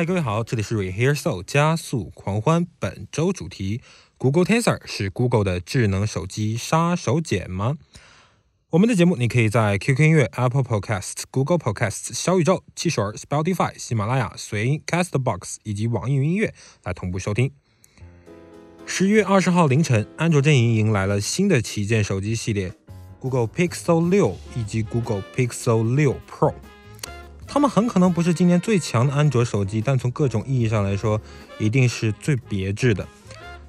嗨，各位好，这里是 Rehearsal 加速狂欢。本周主题：Google Tensor 是 Google 的智能手机杀手锏吗？我们的节目你可以在 QQ 音乐、Apple Podcasts、Google Podcasts、小宇宙、汽水、Spotify、喜马拉雅、随音、Castbox 以及网易云音乐来同步收听。十月二十号凌晨，安卓阵营迎来了新的旗舰手机系列 ——Google Pixel 六以及 Google Pixel 六 Pro。它们很可能不是今年最强的安卓手机，但从各种意义上来说，一定是最别致的。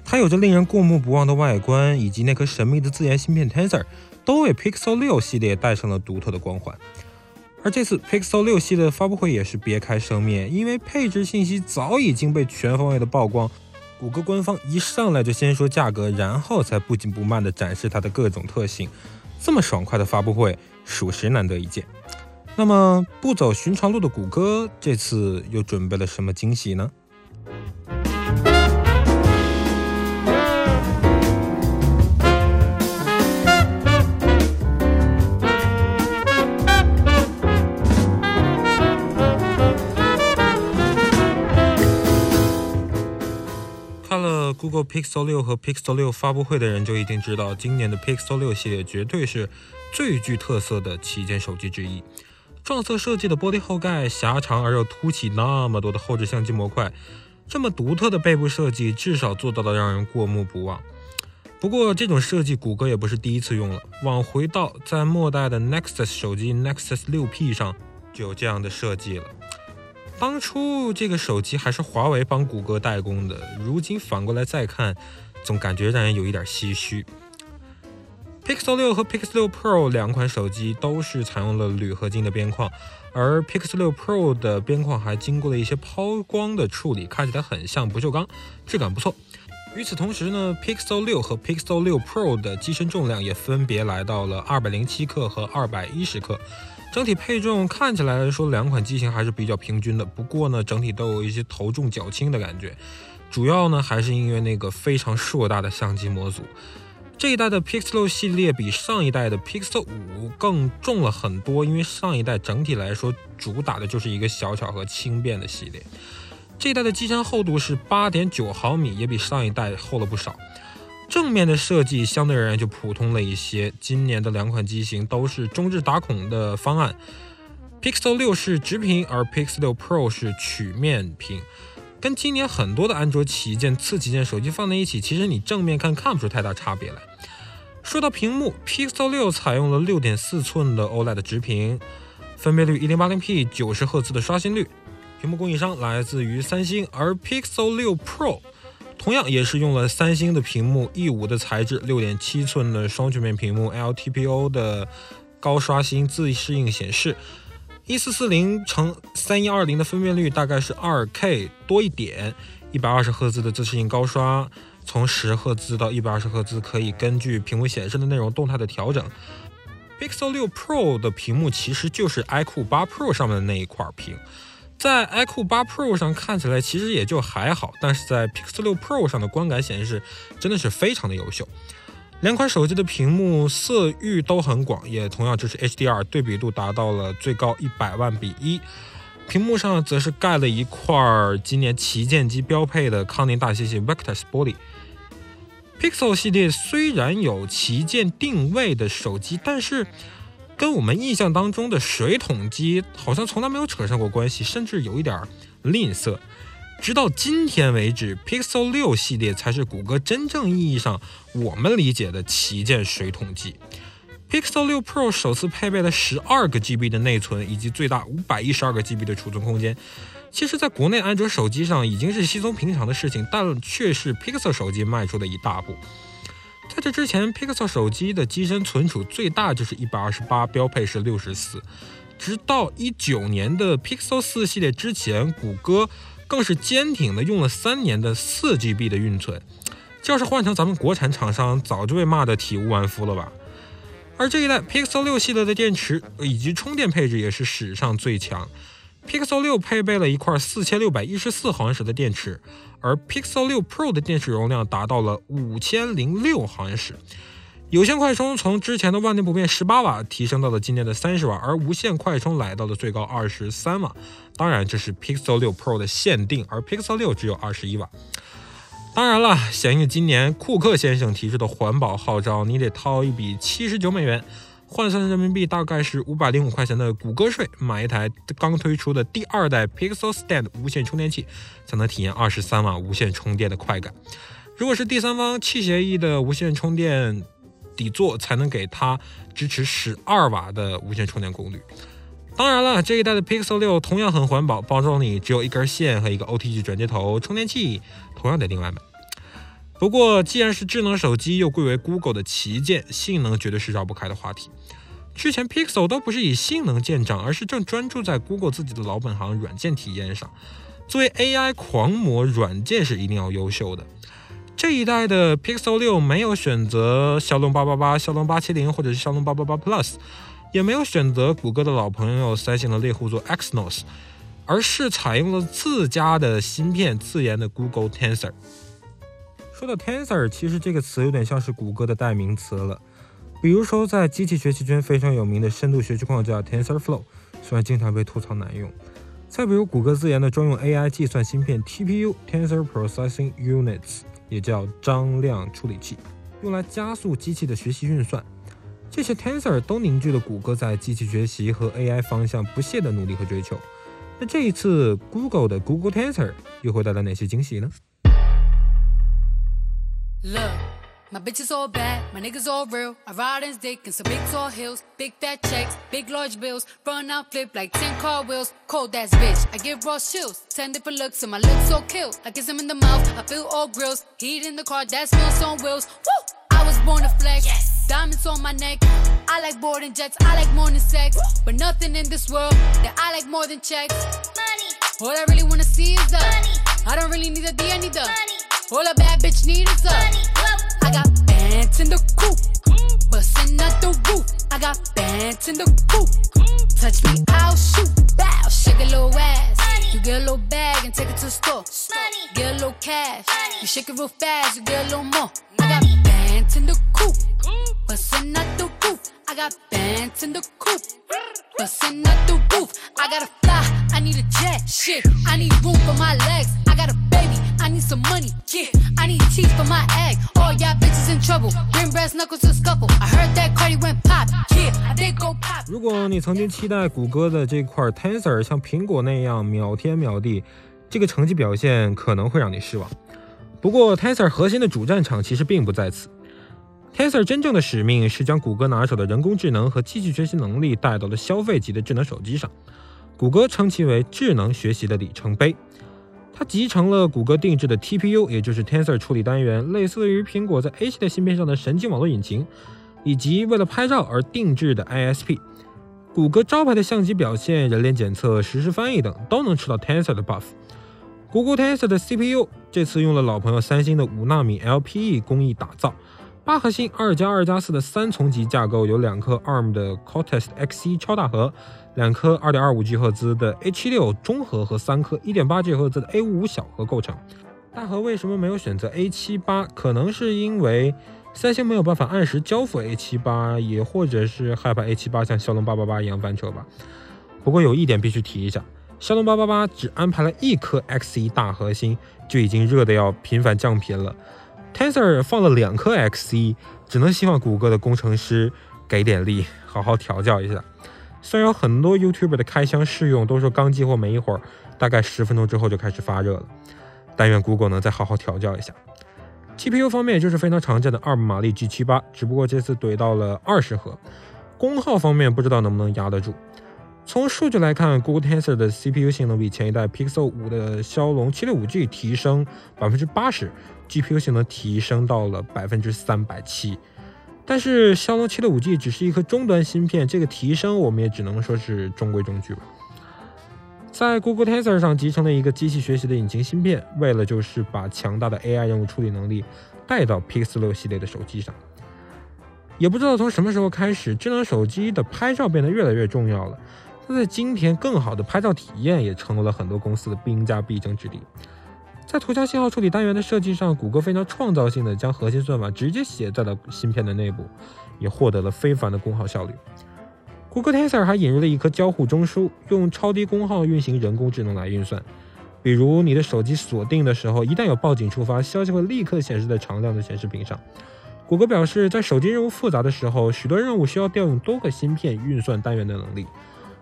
它有着令人过目不忘的外观，以及那颗神秘的自研芯片 Tensor，都为 Pixel 六系列带上了独特的光环。而这次 Pixel 六系列的发布会也是别开生面，因为配置信息早已经被全方位的曝光。谷歌官方一上来就先说价格，然后才不紧不慢地展示它的各种特性。这么爽快的发布会，属实难得一见。那么，不走寻常路的谷歌这次又准备了什么惊喜呢看了 Google Pixel 六和 Pixel 六发布会的人就一定知道，今年的 Pixel 六系列绝对是最具特色的旗舰手机之一。撞色设计的玻璃后盖，狭长而又凸起那么多的后置相机模块，这么独特的背部设计，至少做到了让人过目不忘。不过，这种设计谷歌也不是第一次用了。往回倒，在末代的 Nexus 手机 Nexus 6P 上就有这样的设计了。当初这个手机还是华为帮谷歌代工的，如今反过来再看，总感觉让人有一点唏嘘。Pixel 6和 Pixel 6 Pro 两款手机都是采用了铝合金的边框，而 Pixel 6 Pro 的边框还经过了一些抛光的处理，看起来很像不锈钢，质感不错。与此同时呢，Pixel 6和 Pixel 6 Pro 的机身重量也分别来到了二百零七克和二百一十克，整体配重看起来来说两款机型还是比较平均的。不过呢，整体都有一些头重脚轻的感觉，主要呢还是因为那个非常硕大的相机模组。这一代的 Pixel 系列比上一代的 Pixel 五更重了很多，因为上一代整体来说主打的就是一个小巧和轻便的系列。这一代的机身厚度是八点九毫米，也比上一代厚了不少。正面的设计相对而言就普通了一些。今年的两款机型都是中置打孔的方案，Pixel 六是直屏，而 Pixel 六 Pro 是曲面屏。跟今年很多的安卓旗舰、次旗舰手机放在一起，其实你正面看看不出太大差别来。说到屏幕，Pixel 六采用了六点四寸的 OLED 直屏，分辨率一零八零 P，九十赫兹的刷新率。屏幕供应商来自于三星，而 Pixel 六 Pro 同样也是用了三星的屏幕，E 五的材质，六点七寸的双曲面屏幕，LTPO 的高刷新自适应显示。一四四零乘三一二零的分辨率大概是二 K 多一点，一百二十赫兹的自适应高刷，从十赫兹到一百二十赫兹可以根据屏幕显示的内容动态的调整。Pixel 六 Pro 的屏幕其实就是 iQOO 八 Pro 上面的那一块屏，在 iQOO 八 Pro 上看起来其实也就还好，但是在 Pixel 六 Pro 上的观感显示真的是非常的优秀。两款手机的屏幕色域都很广，也同样支持 HDR，对比度达到了最高一百万比一。屏幕上则是盖了一块今年旗舰机标配的康宁大猩猩 Victus 玻璃。Pixel 系列虽然有旗舰定位的手机，但是跟我们印象当中的水桶机好像从来没有扯上过关系，甚至有一点吝啬。直到今天为止，Pixel 六系列才是谷歌真正意义上我们理解的旗舰水桶机。Pixel 六 Pro 首次配备了十二个 GB 的内存以及最大五百一十二个 GB 的储存空间。其实，在国内安卓手机上已经是稀松平常的事情，但却是 Pixel 手机迈出的一大步。在这之前，Pixel 手机的机身存储最大就是一百二十八，标配是六十四。直到一九年的 Pixel 四系列之前，谷歌。更是坚挺的用了三年的四 GB 的运存，这要是换成咱们国产厂商，早就被骂得体无完肤了吧？而这一代 Pixel 六系列的电池以及充电配置也是史上最强，Pixel 六配备了一块四千六百一十四毫安时的电池，而 Pixel 六 Pro 的电池容量达到了五千零六毫安时。有线快充从之前的万年不变十八瓦提升到了今年的三十瓦，而无线快充来到了最高二十三瓦。当然，这是 Pixel 6 Pro 的限定，而 Pixel 6只有二十一瓦。当然了，响应今年库克先生提出的环保号召，你得掏一笔七十九美元，换算人民币大概是五百零五块钱的谷歌税，买一台刚推出的第二代 Pixel Stand 无线充电器，才能体验二十三瓦无线充电的快感。如果是第三方器协议的无线充电底座，才能给它支持十二瓦的无线充电功率。当然了，这一代的 Pixel 6同样很环保，包装里只有一根线和一个 OTG 转接头，充电器同样得另外买。不过，既然是智能手机，又贵为 Google 的旗舰，性能绝对是绕不开的话题。之前 Pixel 都不是以性能见长，而是正专注在 Google 自己的老本行软件体验上。作为 AI 狂魔，软件是一定要优秀的。这一代的 Pixel 6没有选择骁龙八八八、骁龙八七零或者是骁龙八八八 Plus。也没有选择谷歌的老朋友三星的猎户座 Exynos，而是采用了自家的芯片，自研的 Google Tensor。说到 Tensor，其实这个词有点像是谷歌的代名词了。比如说，在机器学习圈非常有名的深度学习框架 TensorFlow，虽然经常被吐槽难用。再比如谷歌自研的专用 AI 计算芯片 TPU Tensor Processing Units，也叫张量处理器，用来加速机器的学习运算。这些 Tensor 都凝聚了谷歌在机器学习和 AI 方向不懈的努力和追求。那这一次 Google 的 Google Tensor 又会带来哪些惊喜呢？Look, my bitches all bad, my niggas all real. I ride in dick in some big tall hills, big fat checks, big large bills, run out flip like 10 car wheels. Cold ass bitch, I give raw chills. 10 different looks and my lips so kill. I kiss him in the mouth, I feel all grills. Heat in the car, that smells on wheels. Woo! I was born to flex. Yes. Diamonds on my neck. I like boarding jets. I like more than sex. But nothing in this world that I like more than checks. Money. All I really wanna see is the money. I don't really need a D, I need the money. All a bad bitch need is the money. I got bands in the coop. Bustin' out the roof. I got bands in the coop. Touch me, I'll shoot. Bow, shake a little ass. You get a little bag and take it to the store. Get a little cash. You shake it real fast, you get a little more. I got bands in the coop. Bustin' out the roof. I got bands in the coop. Bustin' out the roof. I gotta fly. I need a jet. Shit. I need room for my legs. I got a baby. I need some money. Yeah. I need teeth for my egg. All y'all bitches in trouble. Bring brass knuckles to scuffle. 如果你曾经期待谷歌的这块 Tensor 像苹果那样秒天秒地，这个成绩表现可能会让你失望。不过，Tensor 核心的主战场其实并不在此。Tensor 真正的使命是将谷歌拿手的人工智能和机器学习能力带到了消费级的智能手机上。谷歌称其为智能学习的里程碑。它集成了谷歌定制的 TPU，也就是 Tensor 处理单元，类似于苹果在 A 系列芯片上的神经网络引擎，以及为了拍照而定制的 ISP。谷歌招牌的相机表现、人脸检测、实时翻译等都能吃到 Tensor 的 buff。谷歌 Tensor 的 CPU 这次用了老朋友三星的五纳米 LPE 工艺打造。八核心二加二加四的三重级架构，有两颗 ARM 的 Cortex X1 超大核，两颗二点二五 G 赫兹的 A76 中核和三颗一点八 G 赫兹的 A55 小核构成。大核为什么没有选择 A78？可能是因为三星没有办法按时交付 A78，也或者是害怕 A78 像骁龙八八八一样翻车吧。不过有一点必须提一下，骁龙八八八只安排了一颗 X1 大核心，就已经热得要频繁降频了。Tensor 放了两颗 X1，只能希望谷歌的工程师给点力，好好调教一下。虽然有很多 YouTuber 的开箱试用都说刚激活没一会儿，大概十分钟之后就开始发热了，但愿 Google 能再好好调教一下。GPU 方面也就是非常常见的二马力 G78，只不过这次怼到了二十核。功耗方面不知道能不能压得住。从数据来看，Google Tensor 的 CPU 性能比前一代 Pixel 5的骁龙 765G 提升百分之八十。GPU 性能提升到了百分之三百七，但是骁龙七六五 G 只是一颗终端芯片，这个提升我们也只能说是中规中矩吧。在 Google Tensor 上集成了一个机器学习的引擎芯片，为了就是把强大的 AI 任务处理能力带到 Pixel 六系列的手机上。也不知道从什么时候开始，智能手机的拍照变得越来越重要了。它在今天更好的拍照体验也成为了很多公司的兵家必争之地。在图像信号处理单元的设计上，谷歌非常创造性的将核心算法直接写在了芯片的内部，也获得了非凡的功耗效率。谷歌 Tensor 还引入了一颗交互中枢，用超低功耗运行人工智能来运算。比如你的手机锁定的时候，一旦有报警触发，消息会立刻显示在常亮的显示屏上。谷歌表示，在手机任务复杂的时候，许多任务需要调用多个芯片运算单元的能力。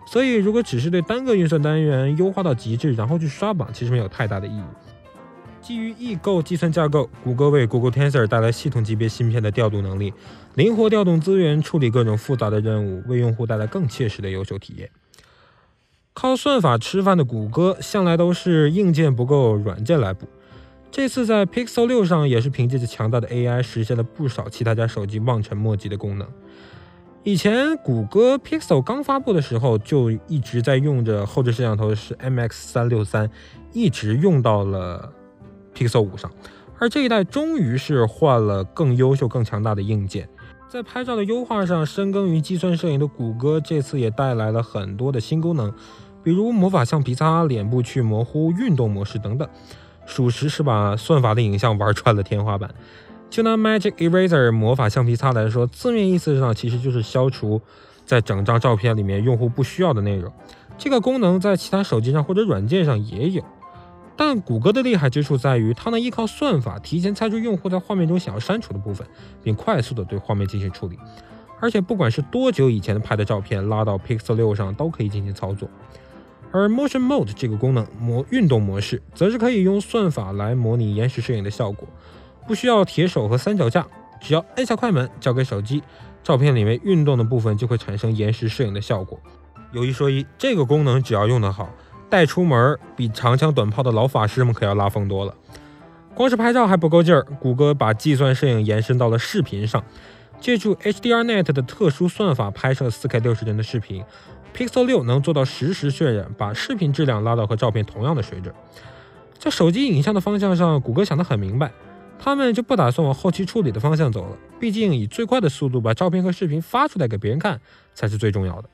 所以，如果只是对单个运算单元优化到极致，然后去刷榜，其实没有太大的意义。基于异构计算架构，谷歌为 Google Tensor 带来系统级别芯片的调度能力，灵活调动资源，处理各种复杂的任务，为用户带来更切实的优秀体验。靠算法吃饭的谷歌，向来都是硬件不够，软件来补。这次在 Pixel 6上，也是凭借着强大的 AI，实现了不少其他家手机望尘莫及的功能。以前谷歌 Pixel 刚发布的时候，就一直在用着后置摄像头是 MX 三六三，一直用到了 Pixel 五上，而这一代终于是换了更优秀、更强大的硬件，在拍照的优化上，深耕于计算摄影的谷歌这次也带来了很多的新功能，比如魔法橡皮擦、脸部去模糊、运动模式等等，属实是把算法的影像玩穿了天花板。就拿 Magic Eraser 魔法橡皮擦来说，字面意思上其实就是消除在整张照片里面用户不需要的内容。这个功能在其他手机上或者软件上也有，但谷歌的厉害之处在于，它能依靠算法提前猜出用户在画面中想要删除的部分，并快速的对画面进行处理。而且不管是多久以前拍的照片，拉到 Pixel 6上都可以进行操作。而 Motion Mode 这个功能模运动模式，则是可以用算法来模拟延时摄影的效果。不需要铁手和三脚架，只要按下快门，交给手机，照片里面运动的部分就会产生延时摄影的效果。有一说一，这个功能只要用得好，带出门比长枪短炮的老法师们可要拉风多了。光是拍照还不够劲儿，谷歌把计算摄影延伸到了视频上，借助 HDRNet 的特殊算法拍摄 4K 六十帧的视频，Pixel 6能做到实时渲染，把视频质量拉到和照片同样的水准。在手机影像的方向上，谷歌想得很明白。他们就不打算往后期处理的方向走了，毕竟以最快的速度把照片和视频发出来给别人看才是最重要的。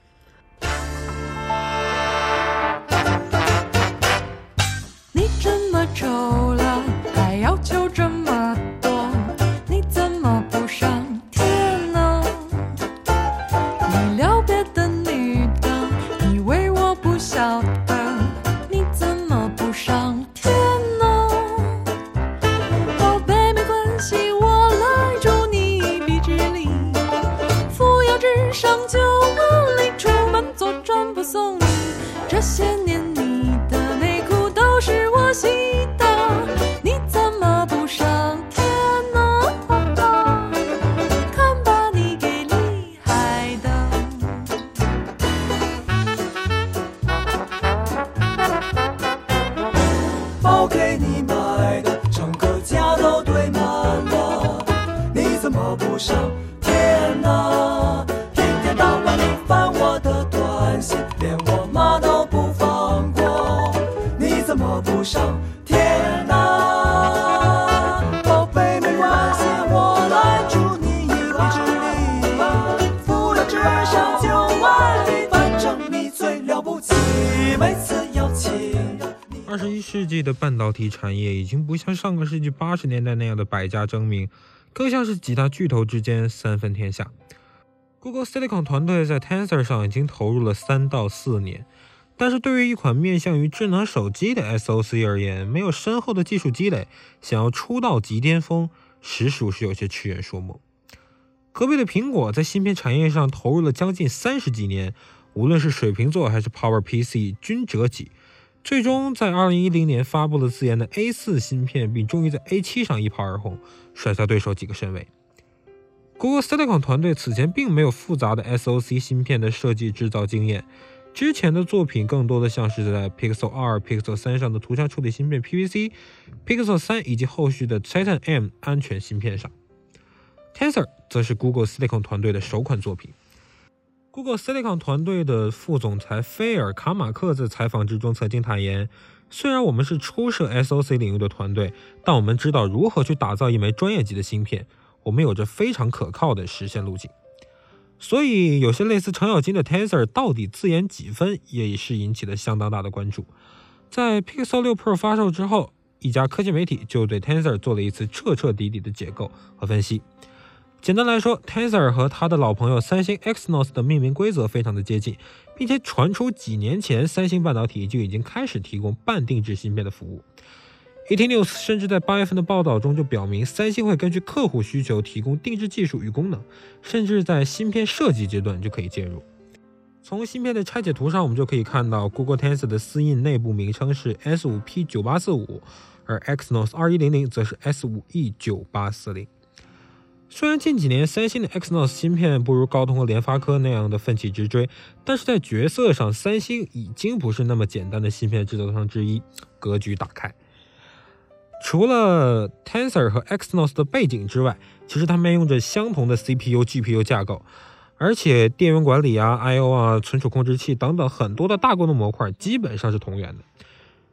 上天呢？一天到晚你翻我的短信，连我妈都不放过，你怎么不上天呢？宝贝，没关系，我来助你一臂之力，扶摇直上九万里，反正你最了不起，每次邀请。二十一世纪的半导体产业已经不像上个世纪八十年代那样的百家争鸣，更像是几大巨头之间三分天下。Google Silicon 团队在 Tensor 上已经投入了三到四年，但是对于一款面向于智能手机的 SoC 而言，没有深厚的技术积累，想要出道即巅峰，实属是有些痴人说梦。隔壁的苹果在芯片产业上投入了将近三十几年，无论是水瓶座还是 Power PC 均折戟。最终在2010年发布了自研的 A4 芯片，并终于在 A7 上一炮而红，甩下对手几个身位。Google Silicon 团队此前并没有复杂的 SoC 芯片的设计制造经验，之前的作品更多的像是在 Pixel 2、Pixel 3上的图像处理芯片 PVC、Pixel 3以及后续的 Titan M 安全芯片上。Tensor 则是 Google Silicon 团队的首款作品。Google Silicon 团队的副总裁菲尔·卡马克在采访之中曾经坦言：“虽然我们是初涉 SoC 领域的团队，但我们知道如何去打造一枚专业级的芯片，我们有着非常可靠的实现路径。”所以，有些类似程咬金的 Tensor 到底自研几分，也是引起了相当大的关注。在 Pixel 6 Pro 发售之后一家科技媒体就对 Tensor 做了一次彻彻底底的解构和分析。简单来说，Tensor 和他的老朋友三星 Exynos 的命名规则非常的接近，并且传出几年前三星半导体就已经开始提供半定制芯片的服务。ET News 甚至在八月份的报道中就表明，三星会根据客户需求提供定制技术与功能，甚至在芯片设计阶段就可以介入。从芯片的拆解图上，我们就可以看到 Google Tensor 的私印内部名称是 S5P9845，而 Exynos 2100则是 S5E9840。虽然近几年三星的 Exynos 芯片不如高通和联发科那样的奋起直追，但是在角色上，三星已经不是那么简单的芯片制造商之一，格局打开。除了 Tensor 和 Exynos 的背景之外，其实他们用着相同的 CPU、GPU 架构，而且电源管理啊、I/O 啊、存储控制器等等很多的大功能模块基本上是同源的，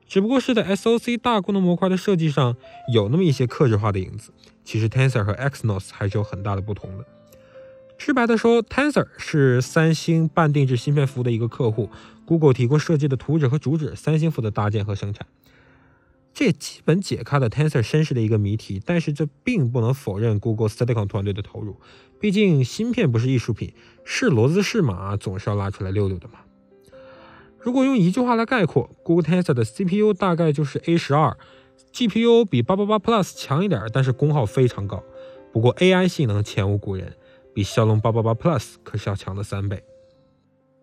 只不过是在 SoC 大功能模块的设计上有那么一些克制化的影子。其实 Tensor 和 Exynos 还是有很大的不同的。直白的说，Tensor 是三星半定制芯片服务的一个客户，Google 提供设计的图纸和主旨，三星负责搭建和生产。这基本解开了 Tensor 身世的一个谜题，但是这并不能否认 Google Silicon 团队的投入。毕竟芯片不是艺术品，是骡子是马，总是要拉出来溜溜的嘛。如果用一句话来概括，Google Tensor 的 CPU 大概就是 A 十二，GPU 比八八八 Plus 强一点，但是功耗非常高。不过 AI 性能前无古人，比骁龙八八八 Plus 可是要强了三倍。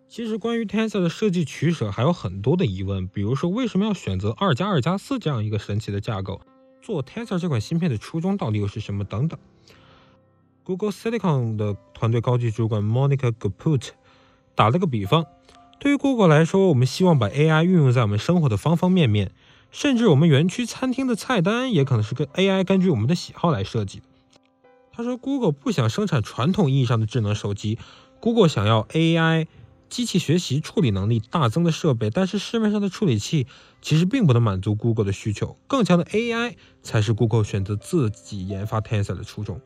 其实关于 Tensor 的设计取舍还有很多的疑问，比如说为什么要选择二加二加四这样一个神奇的架构？做 Tensor 这款芯片的初衷到底又是什么？等等。Google Silicon 的团队高级主管 Monica Guput 打了个比方，对于 Google 来说，我们希望把 AI 运用在我们生活的方方面面，甚至我们园区餐厅的菜单也可能是跟 AI 根据我们的喜好来设计。他说，Google 不想生产传统意义上的智能手机，Google 想要 AI。机器学习处理能力大增的设备，但是市面上的处理器其实并不能满足 Google 的需求，更强的 AI 才是 Google 选择自己研发 Tensor 的初衷。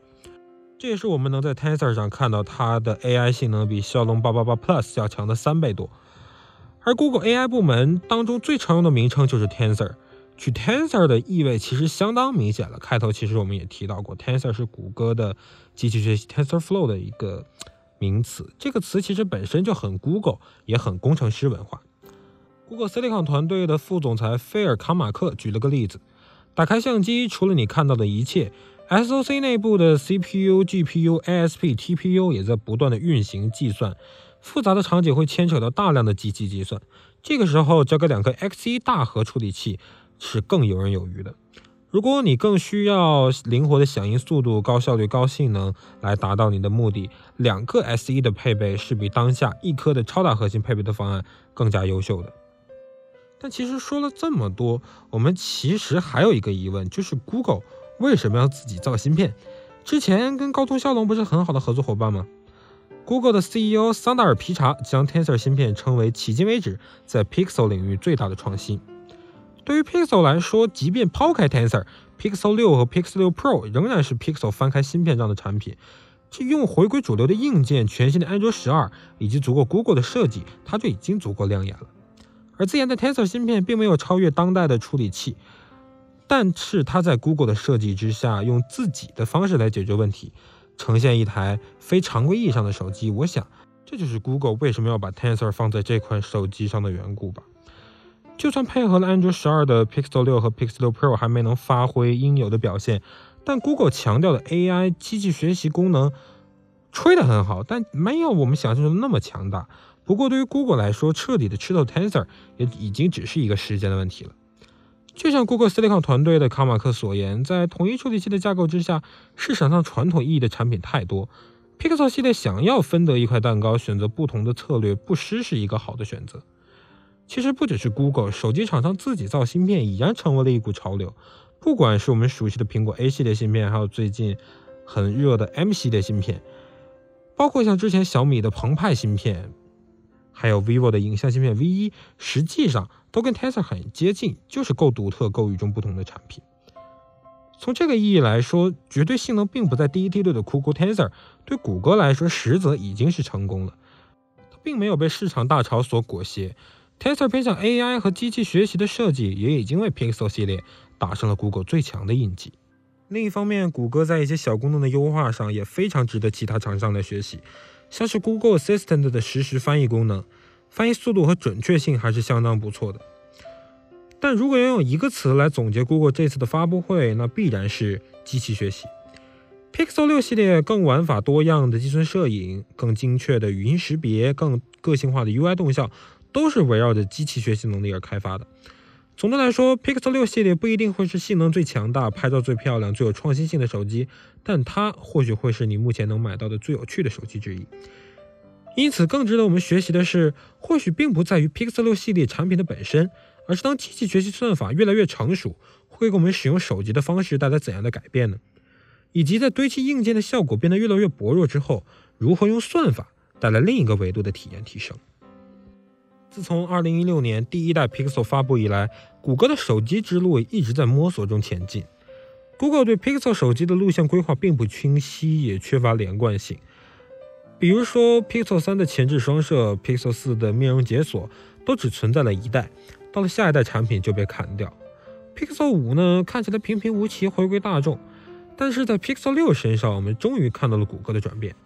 这也是我们能在 Tensor 上看到它的 AI 性能比骁龙八八八 Plus 要强的三倍多。而 Google AI 部门当中最常用的名称就是 Tensor，取 Tensor 的意味其实相当明显了。开头其实我们也提到过，Tensor 是谷歌的机器学习 TensorFlow 的一个。名词这个词其实本身就很 Google，也很工程师文化。Google Silicon 团队的副总裁菲尔·卡马克举了个例子：打开相机，除了你看到的一切，SoC 内部的 CPU、GPU、ASP、TPU 也在不断的运行计算。复杂的场景会牵扯到大量的机器计算，这个时候交给两颗 X1 大核处理器是更游刃有余的。如果你更需要灵活的响应速度、高效率、高性能来达到你的目的，两个 S1 的配备是比当下一颗的超大核心配备的方案更加优秀的。但其实说了这么多，我们其实还有一个疑问，就是 Google 为什么要自己造芯片？之前跟高通、骁龙不是很好的合作伙伴吗？Google 的 CEO 桑达尔皮查将 Tensor 芯片称为迄今为止在 Pixel 领域最大的创新。对于 Pixel 来说，即便抛开 Tensor，Pixel 六和 Pixel 六 Pro 仍然是 Pixel 翻开芯片上的产品。这用回归主流的硬件、全新的安卓十二以及足够 Google 的设计，它就已经足够亮眼了。而自研的 Tensor 芯片并没有超越当代的处理器，但是它在 Google 的设计之下，用自己的方式来解决问题，呈现一台非常规意义上的手机。我想，这就是 Google 为什么要把 Tensor 放在这款手机上的缘故吧。就算配合了安卓十二的 Pixel 六和 Pixel 六 Pro 还没能发挥应有的表现，但 Google 强调的 AI 机器学习功能吹得很好，但没有我们想象中那么强大。不过对于 Google 来说，彻底的吃透 Tensor 也已经只是一个时间的问题了。就像 Google Silicon 团队的卡马克所言，在统一处理器的架构之下，市场上传统意义的产品太多，Pixel 系列想要分得一块蛋糕，选择不同的策略，不失是一个好的选择。其实不只是 Google，手机厂商自己造芯片已然成为了一股潮流。不管是我们熟悉的苹果 A 系列芯片，还有最近很热的 M 系列芯片，包括像之前小米的澎湃芯片，还有 vivo 的影像芯片 V 一，实际上都跟 Tensor 很接近，就是够独特、够与众不同的产品。从这个意义来说，绝对性能并不在第一梯队的 Google Tensor，对谷歌来说，实则已经是成功了。它并没有被市场大潮所裹挟。Tensor 偏向 AI 和机器学习的设计，也已经为 Pixel 系列打上了 Google 最强的印记。另一方面，谷歌在一些小功能的优化上也非常值得其他厂商来学习，像是 Google Assistant 的实时翻译功能，翻译速度和准确性还是相当不错的。但如果要用一个词来总结 Google 这次的发布会，那必然是机器学习。Pixel 6系列更玩法多样的计算摄影、更精确的语音识别、更个性化的 UI 动效，都是围绕着机器学习能力而开发的。总的来说，Pixel 6系列不一定会是性能最强大、拍照最漂亮、最有创新性的手机，但它或许会是你目前能买到的最有趣的手机之一。因此，更值得我们学习的是，或许并不在于 Pixel 6系列产品的本身，而是当机器学习算法越来越成熟，会给我们使用手机的方式带来怎样的改变呢？以及在堆砌硬件的效果变得越来越薄弱之后，如何用算法带来另一个维度的体验提升？自从2016年第一代 Pixel 发布以来，谷歌的手机之路一直在摸索中前进。Google 对 Pixel 手机的路线规划并不清晰，也缺乏连贯性。比如说，Pixel 3的前置双摄、Pixel 4的面容解锁都只存在了一代，到了下一代产品就被砍掉。Pixel 5呢，看起来平平无奇，回归大众。但是在 Pixel 6身上，我们终于看到了谷歌的转变。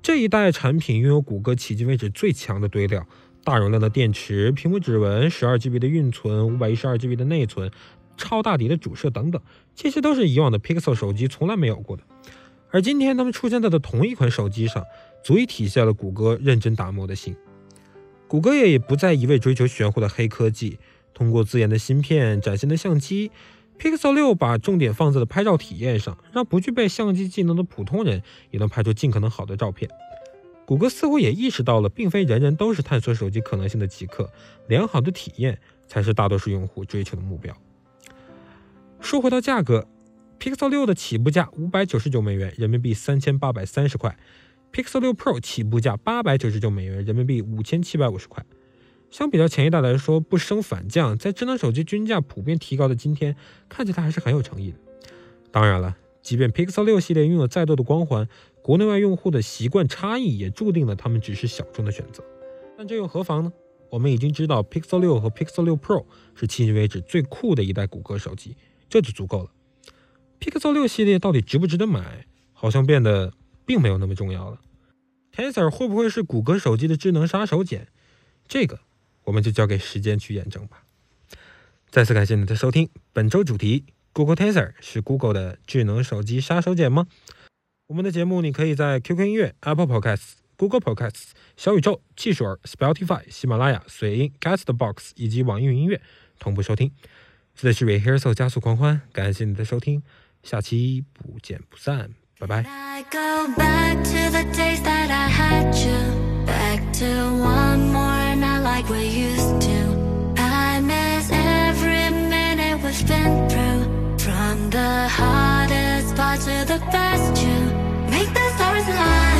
这一代产品拥有谷歌迄今为止最强的堆料：大容量的电池、屏幕指纹、12GB 的运存、512GB 的内存、超大底的主摄等等，这些都是以往的 Pixel 手机从来没有过的。而今天它们出现在的同一款手机上，足以体现了谷歌认真打磨的心。谷歌也不再一味追求玄乎的黑科技，通过自研的芯片、崭新的相机。Pixel 6把重点放在了拍照体验上，让不具备相机技能的普通人也能拍出尽可能好的照片。谷歌似乎也意识到了，并非人人都是探索手机可能性的极客，良好的体验才是大多数用户追求的目标。说回到价格，Pixel 6的起步价五百九十九美元，人民币三千八百三十块；Pixel 6 Pro 起步价八百九十九美元，人民币五千七百五十块。相比较前一代来说，不升反降，在智能手机均价普遍提高的今天，看起来还是很有诚意的。当然了，即便 Pixel 6系列拥有再多的光环，国内外用户的习惯差异也注定了他们只是小众的选择。但这又何妨呢？我们已经知道 Pixel 6和 Pixel 6 Pro 是迄今为止最酷的一代谷歌手机，这就足够了。Pixel 6系列到底值不值得买，好像变得并没有那么重要了。Tensor 会不会是谷歌手机的智能杀手锏？这个。我们就交给时间去验证吧。再次感谢你的收听，本周主题：Google Tensor 是 Google 的智能手机杀手锏吗？我们的节目你可以在 QQ 音乐、Apple Podcasts、Google Podcasts、小宇宙、汽水、Spotify、喜马拉雅、随音、Castbox 以及网易云音乐同步收听。这里是 Rehearsal 加速狂欢，感谢你的收听，下期不见不散，拜拜。To one more, and I like we used to. the hardest parts to the best you. Make the stars align.